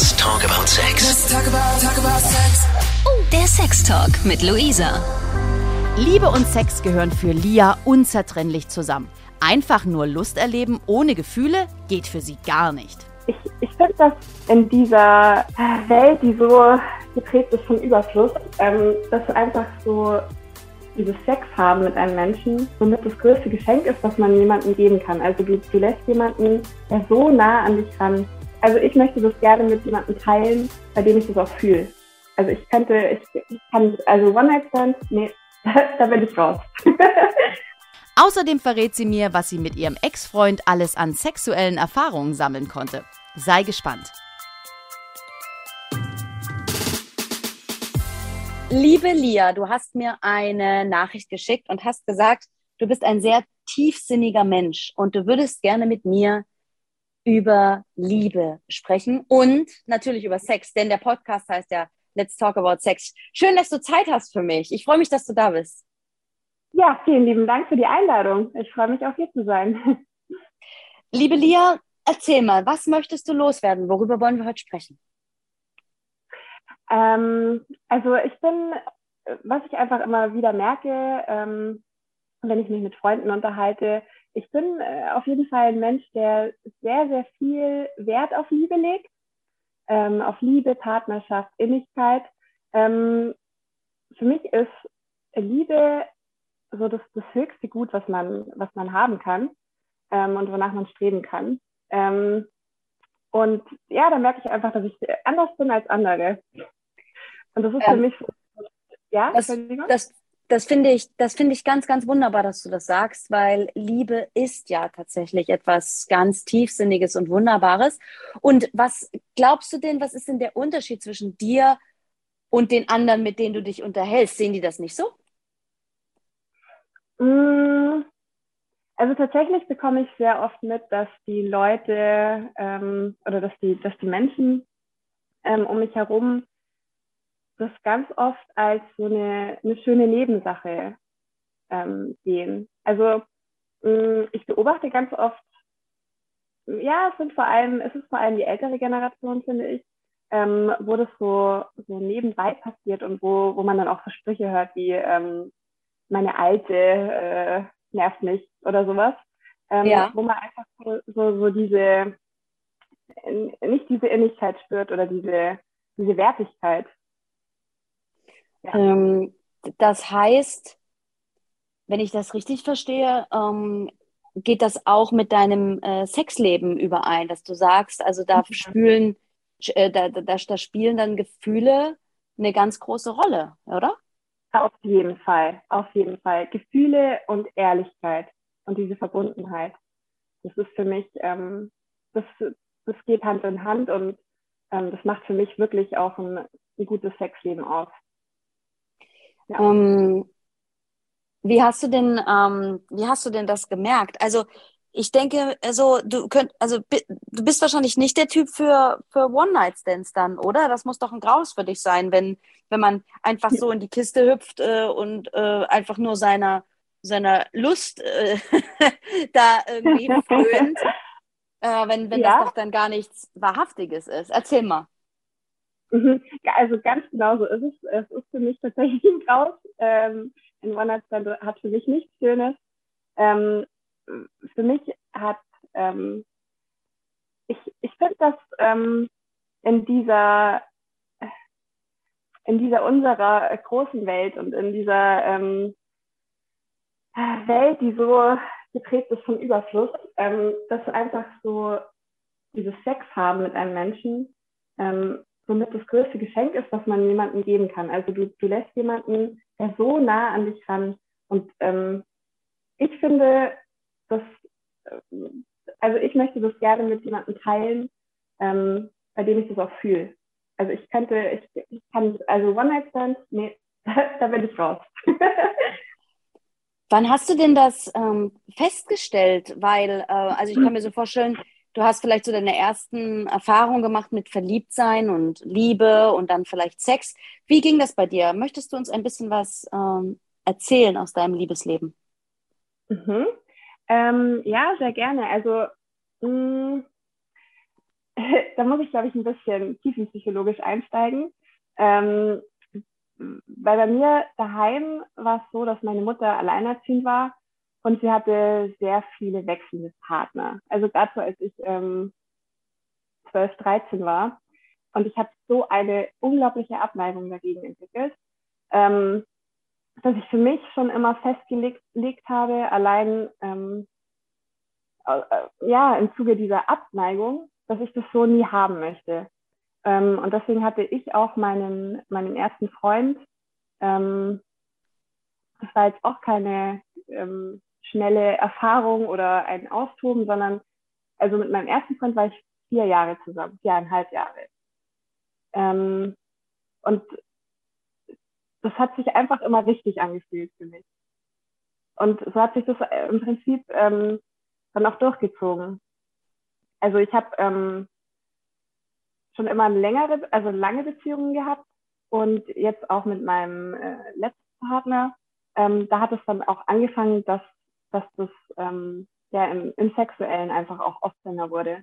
Let's talk about sex. Let's talk about, talk about sex. Oh, der Sextalk mit Luisa. Liebe und Sex gehören für Lia unzertrennlich zusammen. Einfach nur Lust erleben ohne Gefühle geht für sie gar nicht. Ich, ich finde, dass in dieser Welt, die so geprägt ist von Überfluss, ähm, dass einfach so dieses Sex haben mit einem Menschen somit das größte Geschenk ist, was man jemandem geben kann. Also du, du lässt jemanden, der so nah an dich ran. Also ich möchte das gerne mit jemandem teilen, bei dem ich das auch fühle. Also ich könnte, ich, ich kann, also One-Night-Stand, nee, da bin ich raus. Außerdem verrät sie mir, was sie mit ihrem Ex-Freund alles an sexuellen Erfahrungen sammeln konnte. Sei gespannt. Liebe Lia, du hast mir eine Nachricht geschickt und hast gesagt, du bist ein sehr tiefsinniger Mensch und du würdest gerne mit mir über Liebe sprechen und natürlich über Sex, denn der Podcast heißt ja Let's Talk About Sex. Schön, dass du Zeit hast für mich. Ich freue mich, dass du da bist. Ja, vielen lieben Dank für die Einladung. Ich freue mich auch hier zu sein. Liebe Lia, erzähl mal, was möchtest du loswerden? Worüber wollen wir heute sprechen? Ähm, also ich bin, was ich einfach immer wieder merke, ähm, wenn ich mich mit Freunden unterhalte, ich bin äh, auf jeden Fall ein Mensch, der sehr, sehr viel Wert auf Liebe legt, ähm, auf Liebe, Partnerschaft, Innigkeit. Ähm, für mich ist Liebe so das, das höchste Gut, was man, was man haben kann ähm, und wonach man streben kann. Ähm, und ja, da merke ich einfach, dass ich anders bin als andere. Und das ist für ähm, mich, ja, das, das, das finde ich, das finde ich ganz, ganz wunderbar, dass du das sagst, weil Liebe ist ja tatsächlich etwas ganz Tiefsinniges und Wunderbares. Und was glaubst du denn, was ist denn der Unterschied zwischen dir und den anderen, mit denen du dich unterhältst? Sehen die das nicht so? Mm, also tatsächlich bekomme ich sehr oft mit, dass die Leute ähm, oder dass die, dass die Menschen ähm, um mich herum das ganz oft als so eine, eine schöne Nebensache ähm, sehen. Also mh, mm, ich beobachte ganz oft, ja, es sind vor allem, es ist vor allem die ältere Generation, finde ich, ähm, wo das so, so nebenbei passiert und wo, wo man dann auch so Sprüche hört wie ähm, meine Alte äh, nervt mich oder sowas. Ähm, ja. Wo man einfach so, so, so diese, nicht diese Innigkeit spürt oder diese, diese Wertigkeit. Ja. Ähm, das heißt, wenn ich das richtig verstehe, ähm, geht das auch mit deinem äh, Sexleben überein, dass du sagst, also da mhm. spülen, äh, da, da, da spielen dann Gefühle eine ganz große Rolle, oder? Auf jeden Fall, auf jeden Fall. Gefühle und Ehrlichkeit und diese Verbundenheit. Das ist für mich, ähm, das, das geht Hand in Hand und ähm, das macht für mich wirklich auch ein, ein gutes Sexleben aus. Ja. Ähm, wie hast du denn, ähm, wie hast du denn das gemerkt? Also ich denke, also du könnt, also du bist wahrscheinlich nicht der Typ für für One Night Stands dann, oder? Das muss doch ein Graus für dich sein, wenn wenn man einfach so in die Kiste hüpft äh, und äh, einfach nur seiner seiner Lust äh, da irgendwie frönt, äh, wenn wenn ja. das doch dann gar nichts wahrhaftiges ist. Erzähl mal. Mhm. Also ganz genau so ist es. Es ist für mich tatsächlich ein Graus. Ähm, ein One-Night-Stand hat für mich nichts Schönes. Ähm, für mich hat, ähm, ich, ich finde, dass ähm, in dieser in dieser unserer großen Welt und in dieser ähm, Welt, die so geprägt ist von Überfluss, ähm, dass einfach so dieses Sex haben mit einem Menschen ähm, somit das größte Geschenk ist, was man jemandem geben kann. Also du, du lässt jemanden, der so nah an dich ran. Und ähm, ich finde, dass, äh, also ich möchte das gerne mit jemandem teilen, ähm, bei dem ich das auch fühle. Also ich könnte, ich, ich kann, also One-Night-Stand, nee, da bin ich raus. Wann hast du denn das ähm, festgestellt? Weil, äh, also ich kann mir so vorstellen, du hast vielleicht so deine ersten Erfahrungen gemacht mit Verliebtsein und Liebe und dann vielleicht Sex. Wie ging das bei dir? Möchtest du uns ein bisschen was ähm, erzählen aus deinem Liebesleben? Mhm. Ähm, ja, sehr gerne. Also mh, mm, da muss ich, glaube ich, ein bisschen tiefenpsychologisch einsteigen. Ähm, weil bei mir daheim war es so, dass meine Mutter alleinerziehend war und sie hatte sehr viele wechselnde Partner. Also so, als ich ähm, 12, 13 war. Und ich habe so eine unglaubliche Abneigung dagegen entwickelt, ähm, dass ich für mich schon immer festgelegt habe, allein ähm, äh, ja, im Zuge dieser Abneigung, dass ich das so nie haben möchte. Ähm, und deswegen hatte ich auch meinen, meinen ersten Freund, ähm, das war jetzt auch keine ähm, schnelle Erfahrung oder ein Austoben, sondern also mit meinem ersten Freund war ich vier Jahre zusammen, viereinhalb Jahre. Ähm, und das hat sich einfach immer richtig angefühlt für mich. Und so hat sich das äh, im Prinzip ähm, dann auch durchgezogen. Also ich habe ähm, schon immer längere, also lange Beziehungen gehabt und jetzt auch mit meinem äh, letzten Partner. Ähm, da hat es dann auch angefangen, dass, dass das ähm, ja im, im Sexuellen einfach auch offener wurde.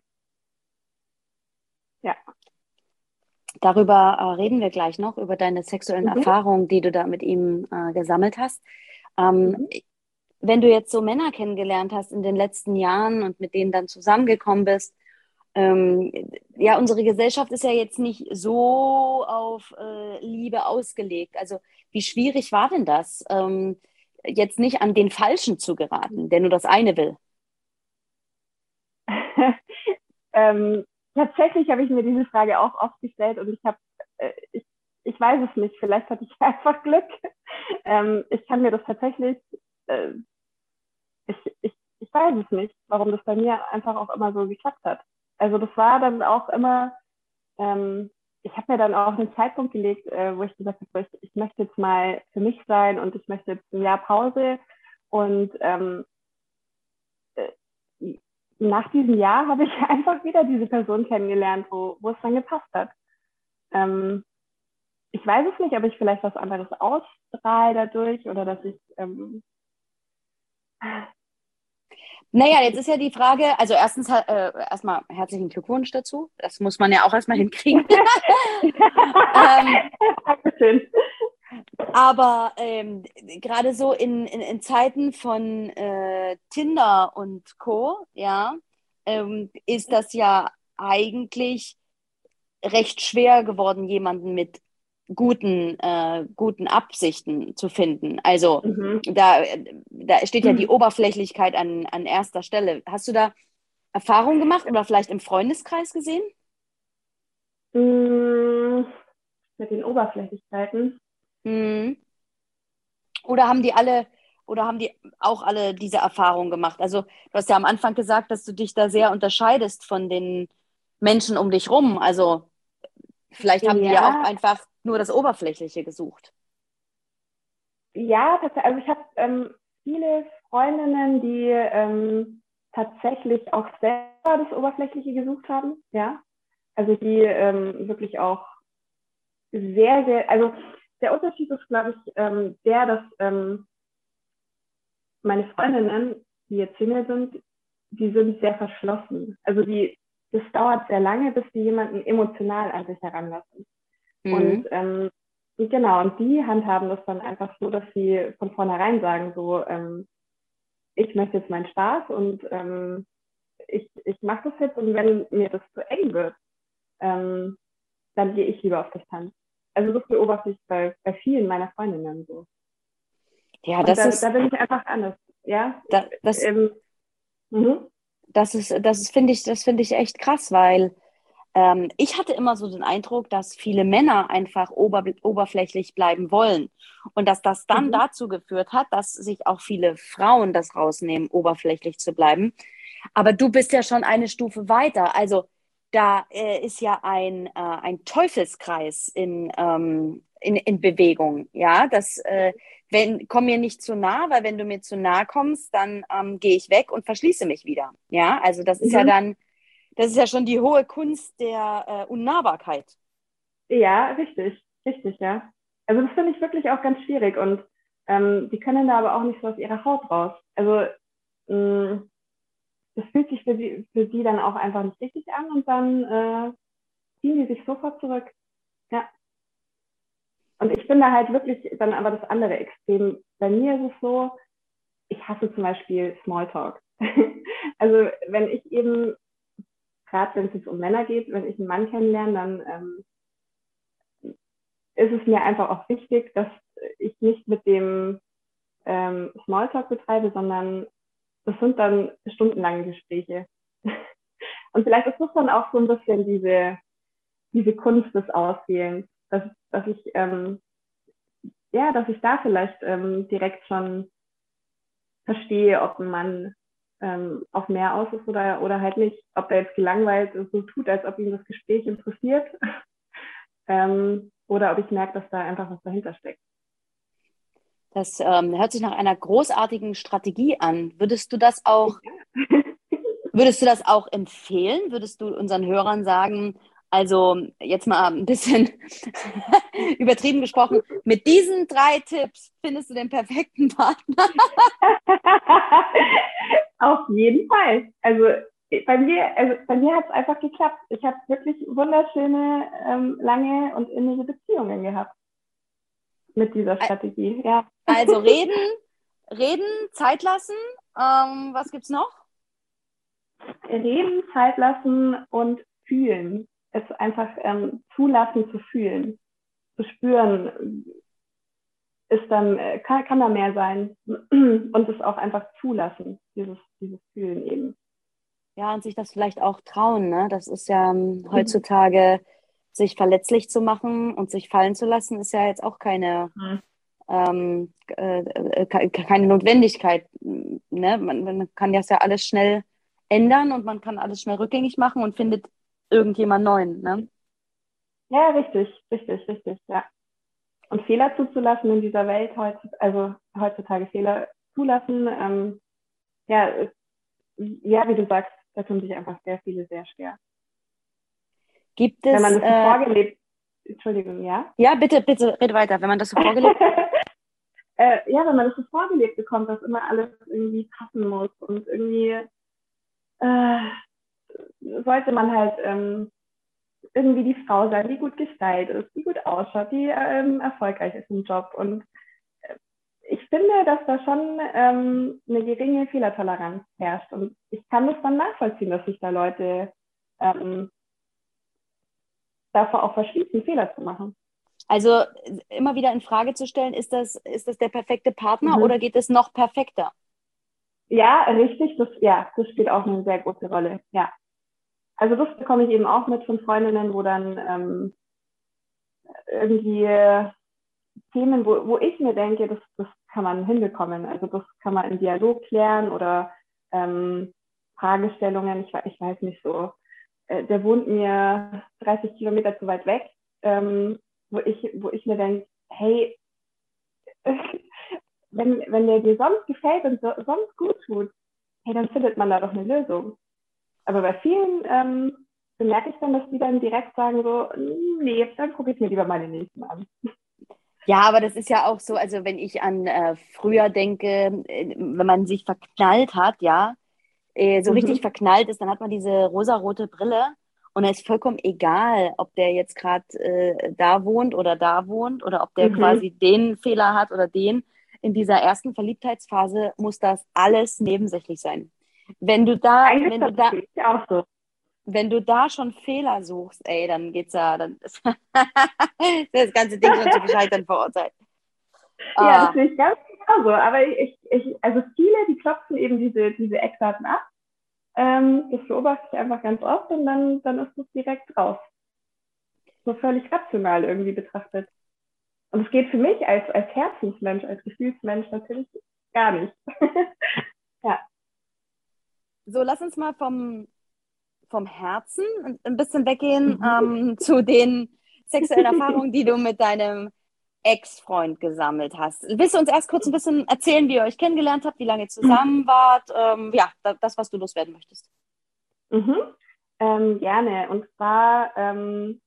Ja. Darüber äh, reden wir gleich noch, über deine sexuellen mhm. Erfahrungen, die du da mit ihm äh, gesammelt hast. Ähm, mhm. Wenn du jetzt so Männer kennengelernt hast in den letzten Jahren und mit denen dann zusammengekommen bist, ähm, ja, unsere Gesellschaft ist ja jetzt nicht so auf äh, Liebe ausgelegt. Also wie schwierig war denn das, ähm, jetzt nicht an den Falschen zu geraten, der nur das eine will? ähm, tatsächlich habe ich mir diese Frage auch oft gestellt und ich habe, äh, ich, ich weiß es nicht, vielleicht hatte ich einfach Glück. Ähm, ich kann mir das tatsächlich, äh, ich, ich, ich weiß es nicht, warum das bei mir einfach auch immer so geklappt hat. Also das war dann auch immer, ähm, ich habe mir dann auch einen Zeitpunkt gelegt, äh, wo ich gesagt habe, ich, ich möchte jetzt mal für mich sein und ich möchte jetzt ein Jahr Pause und ähm, äh, nach diesem Jahr habe ich einfach wieder diese Person kennengelernt, wo, wo es dann gepasst hat. Ähm, ich weiß es nicht, ob ich vielleicht was anderes ausstrahle dadurch oder dass ich. Ähm naja, jetzt ist ja die Frage, also erstens äh, erstmal herzlichen Glückwunsch dazu. Das muss man ja auch erstmal hinkriegen. ähm, Dankeschön. Aber ähm, gerade so in, in, in, Zeiten von äh, Tinder und Co., ja, ähm, ist das ja eigentlich recht schwer geworden, jemanden mit guten, äh, guten Absichten zu finden. Also mhm. da, da steht ja die mhm. Oberflächlichkeit an, an erster Stelle. Hast du da Erfahrungen gemacht oder vielleicht im Freundeskreis gesehen? Mhm. Mit den Oberflächlichkeiten. Mhm. Oder haben die alle, oder haben die auch alle diese Erfahrung gemacht? Also du hast ja am Anfang gesagt, dass du dich da sehr unterscheidest von den Menschen um dich rum. Also vielleicht haben ja. die ja auch einfach nur das Oberflächliche gesucht. Ja, also ich habe ähm, viele Freundinnen, die ähm, tatsächlich auch selber das Oberflächliche gesucht haben, ja. Also die ähm, wirklich auch sehr, sehr, also der Unterschied ist, glaube ich, ähm, der, dass ähm, meine Freundinnen, die jetzt Single sind, die sind sehr verschlossen. Also die, das dauert sehr lange, bis die jemanden emotional an sich heranlassen. Mhm. Und ähm, genau, und die handhaben das dann einfach so, dass sie von vornherein sagen, so, ähm, ich möchte jetzt meinen Spaß und ähm, ich, ich mache das jetzt und wenn mir das zu eng wird, ähm, dann gehe ich lieber auf Distanz. Also das beobachte ich bei, bei vielen meiner Freundinnen so. Ja, das da, ist. Da bin ich einfach anders. Ja. Da, das, ähm, mhm. das ist, das finde ich, das finde ich echt krass, weil ähm, ich hatte immer so den Eindruck, dass viele Männer einfach ober, oberflächlich bleiben wollen und dass das dann mhm. dazu geführt hat, dass sich auch viele Frauen das rausnehmen, oberflächlich zu bleiben. Aber du bist ja schon eine Stufe weiter. Also da äh, ist ja ein, äh, ein Teufelskreis in, ähm, in, in Bewegung. Ja, das, äh, wenn, komm mir nicht zu nah, weil wenn du mir zu nah kommst, dann ähm, gehe ich weg und verschließe mich wieder. Ja, also das ist mhm. ja dann, das ist ja schon die hohe Kunst der äh, Unnahbarkeit. Ja, richtig, richtig, ja. Also das finde ich wirklich auch ganz schwierig und ähm, die können da aber auch nicht so aus ihrer Haut raus. Also mh, mm, das fühlt sich für sie, für sie dann auch einfach nicht richtig an und dann äh, ziehen die sich sofort zurück. Ja. Und ich bin da halt wirklich dann aber das andere Extrem. Bei mir ist es so, ich hasse zum Beispiel Smalltalk. also wenn ich eben, gerade wenn es jetzt um Männer geht, wenn ich einen Mann kennenlerne, dann ähm, ist es mir einfach auch wichtig, dass ich nicht mit dem ähm, Smalltalk betreibe, sondern das sind dann stundenlange Gespräche. Und vielleicht ist das dann auch so ein bisschen diese, diese Kunst des Auswählens, dass, dass ich ähm, ja, dass ich da vielleicht ähm, direkt schon verstehe, ob ein Mann ähm, auf mehr aus ist oder, oder halt nicht, ob er jetzt gelangweilt so tut, als ob ihm das Gespräch interessiert ähm, oder ob ich merke, dass da einfach was dahinter steckt. Das ähm, hört sich nach einer großartigen Strategie an. Würdest du das auch, würdest du das auch empfehlen? Würdest du unseren Hörern sagen, also jetzt mal ein bisschen übertrieben gesprochen, mit diesen drei Tipps findest du den perfekten Partner? Auf jeden Fall. Also bei mir, also bei mir hat es einfach geklappt. Ich habe wirklich wunderschöne, ähm, lange und innige Beziehungen gehabt mit dieser Strategie. Ja. Also reden, reden, Zeit lassen. Ähm, was gibt's noch? Reden, Zeit lassen und fühlen es einfach ähm, zulassen zu fühlen, zu spüren, ist dann, äh, kann, kann da mehr sein und es auch einfach zulassen, dieses, dieses Fühlen eben. Ja, und sich das vielleicht auch trauen, ne? Das ist ja ähm, mhm. heutzutage, sich verletzlich zu machen und sich fallen zu lassen, ist ja jetzt auch keine, mhm. ähm, äh, äh keine Notwendigkeit. Ne? Man, man kann das ja alles schnell ändern und man kann alles schnell rückgängig machen und findet irgendjemand Neuen. Ne? Ja, richtig, richtig, richtig, ja. Und Fehler zuzulassen in dieser Welt, heutzutage, also heutzutage Fehler zulassen, ähm, ja, ja, wie du sagst, da tun sich einfach sehr viele sehr schwer. Gibt es. Wenn man das so äh, vorgelebt, Entschuldigung, ja? Ja, bitte, bitte, red weiter, wenn man das so vorgelebt äh, Ja, wenn man das so vorgelebt bekommt, dass immer alles irgendwie passen muss und irgendwie äh, sollte man halt ähm, irgendwie die Frau sein, die gut gestylt ist, die gut ausschaut, die ähm, erfolgreich ist im Job. Und äh, ich finde, dass da schon ähm, eine geringe Fehlertoleranz herrscht. Und ich kann das dann nachvollziehen, dass sich da Leute ähm, davor auch verschließen, Fehler zu machen. Also immer wieder in Frage zu stellen, ist das, ist das der perfekte Partner mhm. oder geht es noch perfekter? Ja, richtig. Das, ja, das spielt auch eine sehr große Rolle. Ja also das bekomme ich eben auch mit von Freundinnen, wo dann ähm, irgendwie Themen, wo, wo ich mir denke, das, das kann man hinbekommen. Also das kann man im Dialog klären oder ähm, Fragestellungen, ich, ich weiß nicht so, äh, der wohnt mir 30 Kilometer zu weit weg, ähm, wo, ich, wo ich mir denke, hey, wenn, wenn der dir sonst gefällt und so, sonst gut tut, hey, dann findet man da doch eine Lösung. Aber bei vielen ähm, bemerke ich dann, dass die dann direkt sagen so, nee, dann gucke ich mir lieber meine nächsten an. Ja, aber das ist ja auch so, also wenn ich an äh, früher denke, äh, wenn man sich verknallt hat, ja, äh, so mhm. richtig verknallt ist, dann hat man diese rosarote Brille und es ist vollkommen egal, ob der jetzt gerade äh, da wohnt oder da wohnt oder ob der mhm. quasi den Fehler hat oder den. In dieser ersten Verliebtheitsphase muss das alles nebensächlich sein. Wenn du da, wenn du da, auch so. wenn du da schon Fehler suchst, ey, dann geht's ja, dann ist das ganze Ding schon zu gescheitern verurteilt. Ja, das sehe ich ganz genauso. Aber ich, ich, also viele, die klopfen eben diese, diese Eckdaten ab. Ähm, das beobachte ich einfach ganz oft und dann, dann ist es direkt raus. So völlig rational irgendwie betrachtet. Und es geht für mich als, als Herzensmensch, als Gefühlsmensch natürlich gar nicht. ja. So, lass uns mal vom, vom Herzen ein bisschen weggehen mhm. ähm, zu den sexuellen Erfahrungen, die du mit deinem Ex-Freund gesammelt hast. Willst du uns erst kurz ein bisschen erzählen, wie ihr euch kennengelernt habt, wie lange ihr zusammen mhm. wart? Ähm, ja, das, was du loswerden möchtest. Mhm. Ähm, gerne. Und zwar, ähm,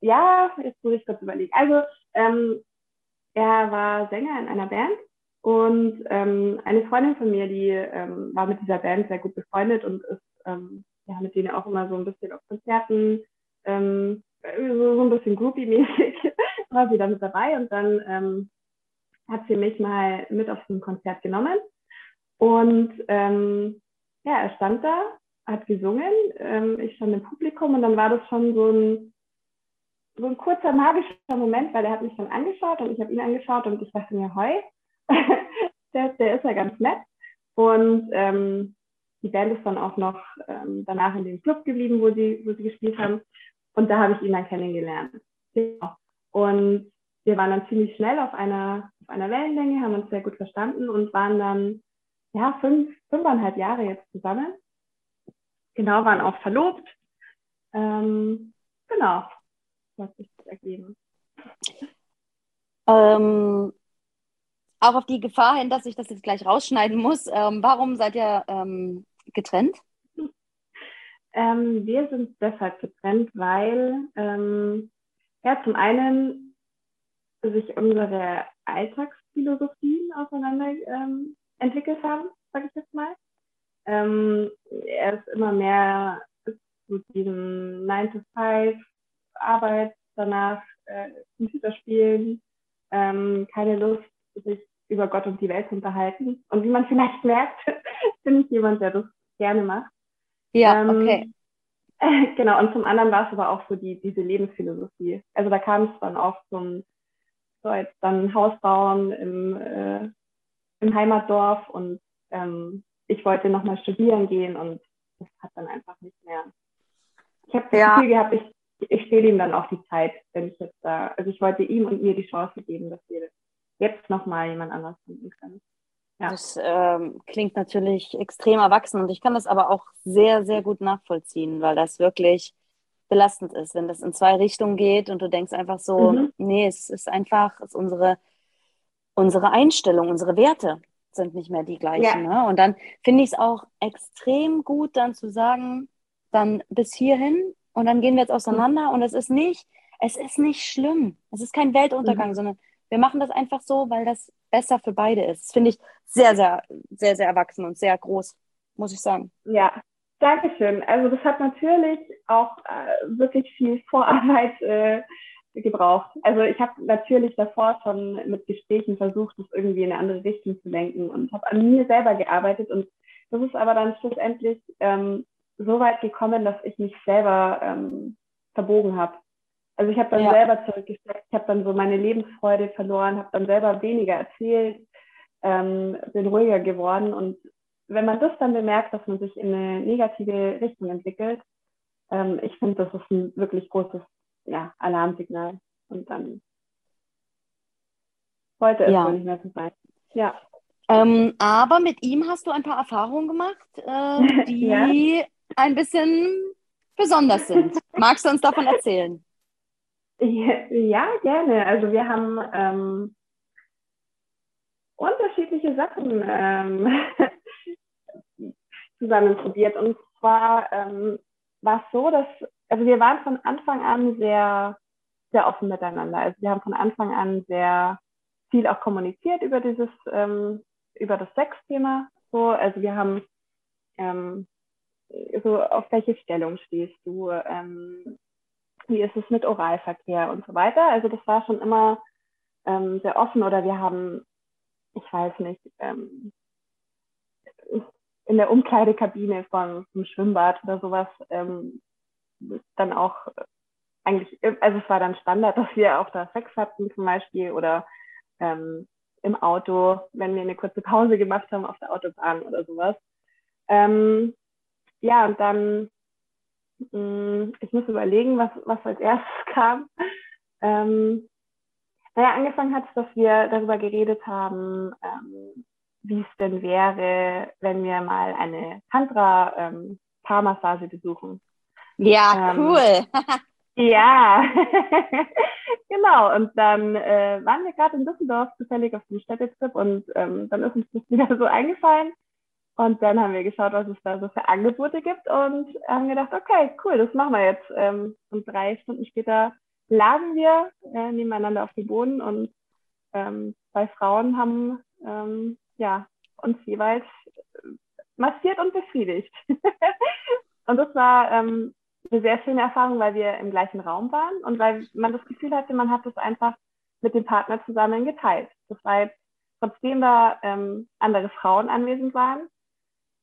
ja, jetzt muss ich kurz überlegen. Also, ähm, er war Sänger in einer Band Und ähm, eine Freundin von mir, die ähm, war mit dieser Band sehr gut befreundet und ist ähm, ja, mit denen auch immer so ein bisschen auf Konzerten, ähm, so, so ein bisschen groupie-mäßig war sie da mit dabei. Und dann ähm, hat sie mich mal mit auf so ein Konzert genommen. Und ähm, ja, er stand da, hat gesungen, ähm, ich stand im Publikum und dann war das schon so ein, so ein kurzer magischer Moment, weil er hat mich dann angeschaut und ich habe ihn angeschaut und ich dachte mir, hoi, der, der ist ja ganz nett. Und ähm, die Band ist dann auch noch ähm, danach in dem Club geblieben, wo sie, wo sie gespielt haben. Und da habe ich ihn dann kennengelernt. Genau. Und wir waren dann ziemlich schnell auf einer, auf einer Wellenlänge, haben uns sehr gut verstanden und waren dann ja fünf, fünfeinhalb Jahre jetzt zusammen. Genau, waren auch verlobt. Ähm, genau, das hat sich ergeben. Ähm, auch auf die Gefahr hin, dass ich das jetzt gleich rausschneiden muss. Ähm, warum seid ihr ähm, getrennt? Ähm, wir sind deshalb getrennt, weil ähm, ja zum einen sich unsere Alltagsphilosophien auseinander ähm, entwickelt haben, sage ich jetzt mal. Ähm, er ist immer mehr zu diesem 9 to 5 Arbeit, danach äh, Computerspielen, keine Lust, sich über Gott und die Welt unterhalten. Und wie man vielleicht merkt, bin ich jemand, der das gerne macht. Ja, ähm, okay. genau, und zum anderen war es aber auch so die, diese Lebensphilosophie. Also da kam es dann auch zum so jetzt dann Haus bauen im, äh, im Heimatdorf und ähm, ich wollte nochmal studieren gehen und das hat dann einfach nicht mehr. Ich habe das ja. Gefühl gehabt, ich, ich stehle ihm dann auch die Zeit, wenn ich jetzt da, also ich wollte ihm und mir die Chance geben, dass wir jetzt nochmal jemand anders finden können. Ja. Das ähm, klingt natürlich extrem erwachsen und ich kann das aber auch sehr, sehr gut nachvollziehen, weil das wirklich belastend ist, wenn das in zwei Richtungen geht und du denkst einfach so, mhm. nee, es ist einfach, es ist unsere, unsere Einstellung, unsere Werte sind nicht mehr die gleichen. Ja. Ne? Und dann finde ich es auch extrem gut, dann zu sagen, dann bis hierhin und dann gehen wir jetzt auseinander mhm. und es ist nicht, es ist nicht schlimm. Es ist kein Weltuntergang, mhm. sondern wir machen das einfach so, weil das besser für beide ist. Das finde ich sehr, sehr, sehr, sehr erwachsen und sehr groß, muss ich sagen. Ja, Dankeschön. Also das hat natürlich auch äh, wirklich viel Vorarbeit äh, gebraucht. Also ich habe natürlich davor schon mit Gesprächen versucht, das irgendwie in eine andere Richtung zu lenken und habe an mir selber gearbeitet und das ist aber dann schlussendlich ähm, so weit gekommen, dass ich mich selber ähm, verbogen habe. Also ich habe dann ja. selber zurückgesteckt, ich habe dann so meine Lebensfreude verloren, habe dann selber weniger erzählt, ähm, bin ruhiger geworden und wenn man das dann bemerkt, dass man sich in eine negative Richtung entwickelt, ähm, ich finde, das ist ein wirklich großes ja, Alarmsignal. Und dann sollte es ja. nicht mehr so sein. Ja. Ähm, aber mit ihm hast du ein paar Erfahrungen gemacht, äh, die ja. ein bisschen besonders sind. Magst du uns davon erzählen? Ja, gerne. Also wir haben ähm, unterschiedliche Sachen ähm, zusammen probiert. Und zwar ähm, war es so, dass, also wir waren von Anfang an sehr, sehr offen miteinander. Also wir haben von Anfang an sehr viel auch kommuniziert über dieses, ähm, über das Sexthema. So, also wir haben ähm, so, auf welche Stellung stehst du? Ähm, wie ist es mit Oralverkehr und so weiter? Also das war schon immer ähm, sehr offen oder wir haben, ich weiß nicht, ähm, in der Umkleidekabine von, vom Schwimmbad oder sowas ähm, dann auch eigentlich, also es war dann Standard, dass wir auch da Sex hatten zum Beispiel oder ähm, im Auto, wenn wir eine kurze Pause gemacht haben auf der Autobahn oder sowas. Ähm, ja, und dann, ich muss überlegen, was, was als erstes kam. Ähm, naja, angefangen hat es, dass wir darüber geredet haben, ähm, wie es denn wäre, wenn wir mal eine Tantra-Paarmassage ähm, besuchen. Ja, ähm, cool. ja, genau. Und dann äh, waren wir gerade in Düsseldorf zufällig auf dem Städtetrip und ähm, dann ist uns das wieder so eingefallen. Und dann haben wir geschaut, was es da so für Angebote gibt und haben gedacht, okay, cool, das machen wir jetzt. Ähm, und drei Stunden später lagen wir äh, nebeneinander auf dem Boden und ähm, zwei Frauen haben ähm, ja, uns jeweils massiert und befriedigt. und das war ähm, eine sehr schöne Erfahrung, weil wir im gleichen Raum waren und weil man das Gefühl hatte, man hat das einfach mit dem Partner zusammen geteilt. Das war jetzt, trotzdem da ähm, andere Frauen anwesend waren,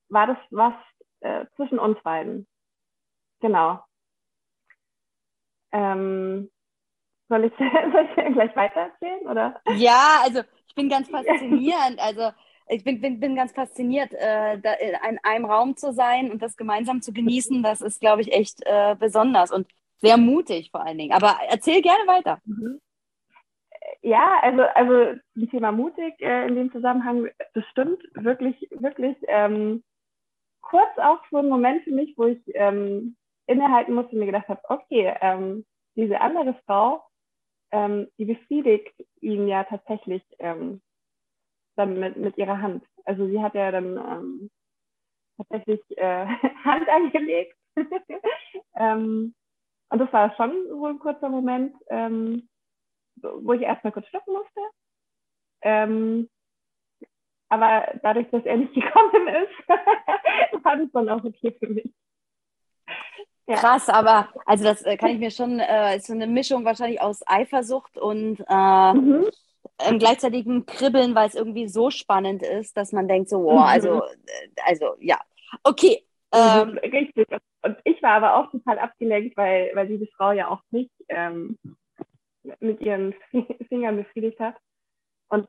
war das was äh, zwischen uns beiden. Genau. Ähm, soll, ich, soll ich gleich weitererzählen? Oder? Ja, also ich bin ganz faszinierend. Also ich bin, bin, bin ganz fasziniert, äh, da in einem Raum zu sein und das gemeinsam zu genießen. Das ist, glaube ich, echt äh, besonders und sehr mutig vor allen Dingen. Aber erzähl gerne weiter. Mhm. Ja, also, also das Thema mutig äh, in dem Zusammenhang, das stimmt wirklich, wirklich. Ähm, kurz auch so ein Moment für mich, wo ich ähm, innehalten musste und mir gedacht habe, okay, ähm, diese andere Frau, ähm, die befriedigt ihn ja tatsächlich ähm, dann mit, mit ihrer Hand. Also sie hat ja dann ähm, tatsächlich äh, Hand angelegt. ähm, und das war schon so ein kurzer Moment, ähm, wo ich erstmal kurz stoppen musste. Ähm, aber dadurch, dass er nicht gekommen ist, war das dann auch okay für mich. Ja. Krass, aber also das äh, kann ich mir schon, äh, ist so eine Mischung wahrscheinlich aus Eifersucht und äh, mhm im gleichzeitigen Kribbeln, weil es irgendwie so spannend ist, dass man denkt so, wow, mhm. also, äh, also ja, okay. Ähm, Richtig. Und ich war aber auch total abgelenkt, weil, weil diese Frau ja auch mich ähm, mit ihren Fingern befriedigt hat. Und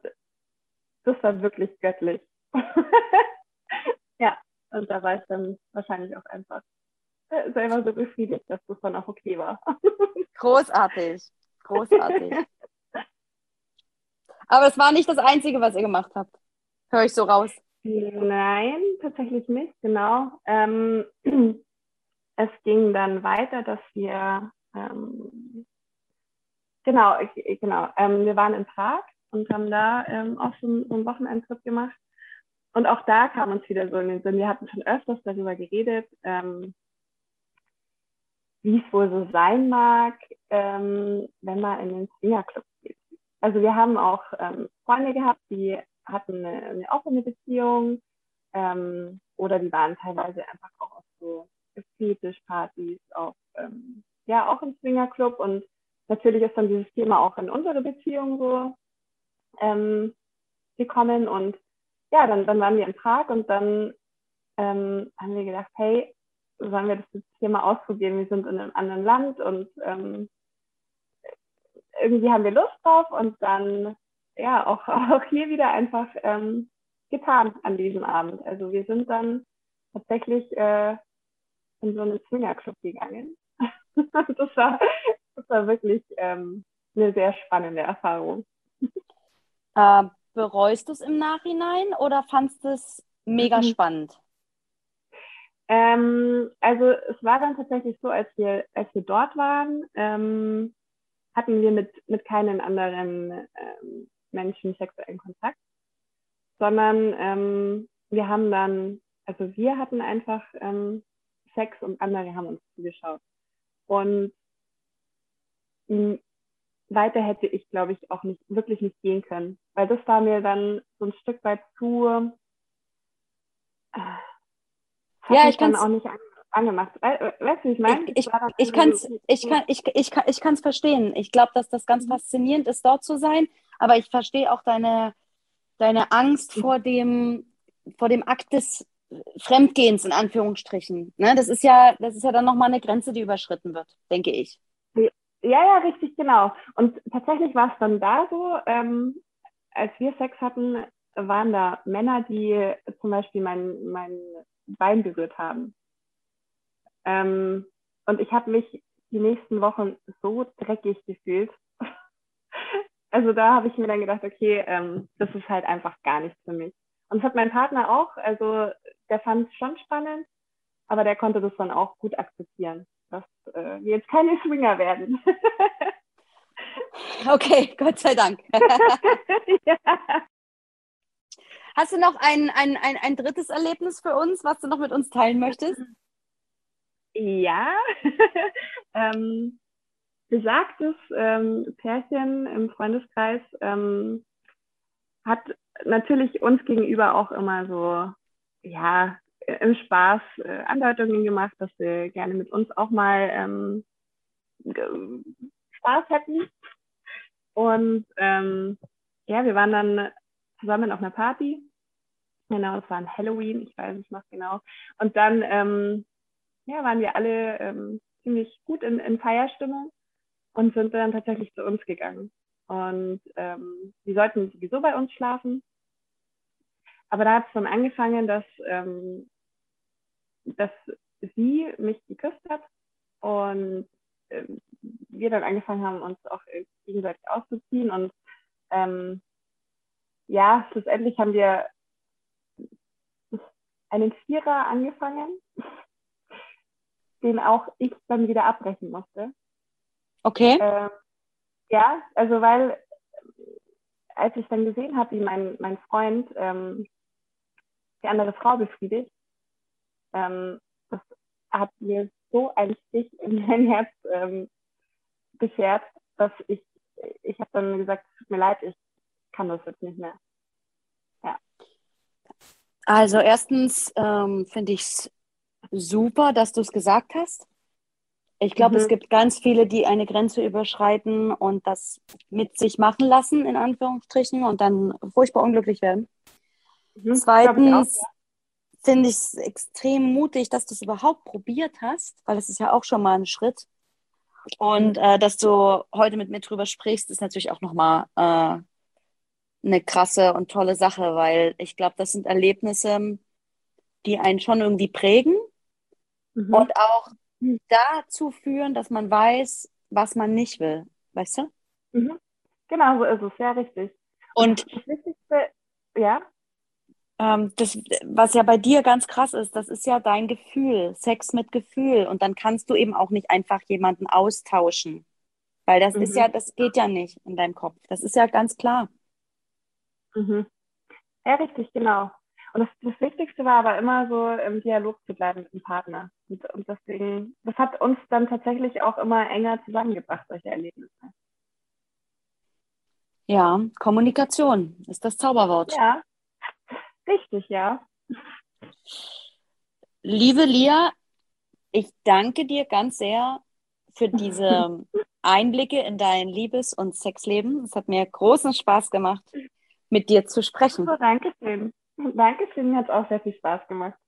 das war wirklich göttlich. ja, und da war ich dann wahrscheinlich auch einfach äh, selber so befriedigt, dass das dann auch okay war. Großartig, großartig. Aber es war nicht das Einzige, was ihr gemacht habt. Höre ich so raus. Nein, tatsächlich nicht, genau. Ähm, es ging dann weiter, dass wir, ähm, genau, ich, genau, ähm, wir waren in Prag und haben da ähm, auch so, so einen Wochenendtrip gemacht. Und auch da kam uns wieder so in den Sinn, wir hatten schon öfters darüber geredet, ähm, wie es wohl so sein mag, ähm, wenn man in den Swingerclub geht. Also wir haben auch ähm, Freunde gehabt, die hatten eine, eine offene Beziehung ähm, oder die waren teilweise einfach auch auf so Fetischpartys, auf, ähm, ja, auch im Swingerclub und natürlich ist dann dieses Thema auch in unsere Beziehung so ähm, gekommen und ja, dann, dann waren wir in Prag und dann ähm, haben wir gedacht, hey, sollen wir das Thema ausprobieren? Wir sind in einem anderen Land und ähm, irgendwie haben wir Lust drauf und dann ja auch, auch hier wieder einfach ähm, getan an diesem Abend. Also wir sind dann tatsächlich äh, in so einen Swingerclub gegangen. das, war, das war wirklich ähm, eine sehr spannende Erfahrung. Äh, bereust du es im Nachhinein oder fandest du es mega mhm. spannend? Ähm, also es war dann tatsächlich so, als wir, als wir dort waren, ähm, hatten wir mit, mit keinen anderen ähm, Menschen sexuellen Kontakt, sondern ähm, wir haben dann, also wir hatten einfach ähm, Sex und andere haben uns zugeschaut. Und weiter hätte ich, glaube ich, auch nicht, wirklich nicht gehen können, weil das war mir dann so ein Stück weit zu, äh, ja, ich kann auch nicht angemacht. Weißt du, ich meine? Ich, ich, ich kann es ich kann, ich, ich kann, ich kann's verstehen. Ich glaube, dass das ganz mhm. faszinierend ist, dort zu sein. Aber ich verstehe auch deine, deine Angst mhm. vor dem, vor dem Akt des Fremdgehens, in Anführungsstrichen. Ne? Das, ist ja, das ist ja dann nochmal eine Grenze, die überschritten wird, denke ich. Ja, ja, richtig, genau. Und tatsächlich war es dann da so, ähm, als wir Sex hatten, waren da Männer, die zum Beispiel mein, mein Bein berührt haben. Ähm, und ich habe mich die nächsten Wochen so dreckig gefühlt. also da habe ich mir dann gedacht, okay, ähm, das ist halt einfach gar nichts für mich. Und das hat mein Partner auch, also der fand es schon spannend, aber der konnte das dann auch gut akzeptieren, dass äh, wir jetzt keine Swinger werden. okay, Gott sei Dank. ja. Hast du noch ein, ein, ein, ein drittes Erlebnis für uns, was du noch mit uns teilen möchtest? Ja, ähm, besagtes ähm, Pärchen im Freundeskreis ähm, hat natürlich uns gegenüber auch immer so, ja, im Spaß äh, Andeutungen gemacht, dass wir gerne mit uns auch mal ähm, Spaß hätten. Und ähm, ja, wir waren dann zusammen auf einer Party. Genau, es war ein Halloween, ich weiß es noch genau. Und dann ähm, ja, waren wir alle ähm, ziemlich gut in, in Feierstimmung und sind dann tatsächlich zu uns gegangen. Und ähm, die sollten sowieso bei uns schlafen. Aber da hat es dann angefangen, dass, ähm, dass sie mich geküsst hat und ähm, wir dann angefangen haben, uns auch gegenseitig auszuziehen. Und ähm, ja, schlussendlich haben wir einen Vierer angefangen, den auch ich dann wieder abbrechen musste. Okay. Ähm, ja, also weil als ich dann gesehen habe, wie mein, mein Freund ähm, die andere Frau befriedigt, ähm, das hat mir so ein Stich in mein Herz ähm, beschert, dass ich, ich habe dann gesagt, es tut mir leid, ich kann das jetzt nicht mehr. Ja. Also erstens ähm, finde ich es super, dass du es gesagt hast. Ich glaube, mhm. es gibt ganz viele, die eine Grenze überschreiten und das mit sich machen lassen, in Anführungsstrichen, und dann furchtbar unglücklich werden. Mhm, Zweitens finde ich es extrem mutig, dass du es überhaupt probiert hast, weil es ist ja auch schon mal ein Schritt. Und äh, dass du heute mit mir drüber sprichst, ist natürlich auch nochmal äh, eine krasse und tolle Sache, weil ich glaube, das sind Erlebnisse, die einen schon irgendwie prägen mhm. und auch dazu führen, dass man weiß, was man nicht will. Weißt du? Mhm. Genau, so ist es, ja, richtig. Und das Wichtigste, ja. Ähm, das, was ja bei dir ganz krass ist, das ist ja dein Gefühl, Sex mit Gefühl. Und dann kannst du eben auch nicht einfach jemanden austauschen. Weil das mhm. ist ja, das geht ja nicht in deinem Kopf. Das ist ja ganz klar. Mhm. Ja, richtig, genau. Und das, das Wichtigste war aber immer so im Dialog zu bleiben mit dem Partner. Und, und deswegen, das hat uns dann tatsächlich auch immer enger zusammengebracht, solche Erlebnisse. Ja, Kommunikation ist das Zauberwort. Ja, richtig, ja. Liebe Lia, ich danke dir ganz sehr für diese Einblicke in dein Liebes- und Sexleben. Es hat mir großen Spaß gemacht, mit dir zu sprechen. Oh, danke schön. Dankeschön, mir hat es auch sehr viel Spaß gemacht.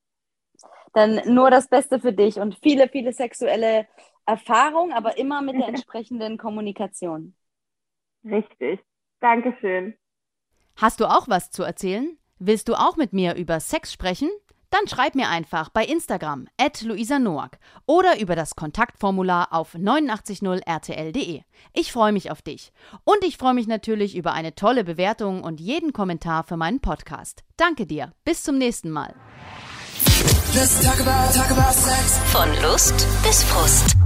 Dann nur das Beste für dich und viele, viele sexuelle Erfahrung, aber immer mit der entsprechenden Kommunikation. Richtig. Dankeschön. Hast du auch was zu erzählen? Willst du auch mit mir über Sex sprechen? Dann schreib mir einfach bei Instagram at Luisa Noack oder über das Kontaktformular auf 890rtl.de. Ich freue mich auf dich. Und ich freue mich natürlich über eine tolle Bewertung und jeden Kommentar für meinen Podcast. Danke dir. Bis zum nächsten Mal. Talk about, talk about Von Lust bis Frust.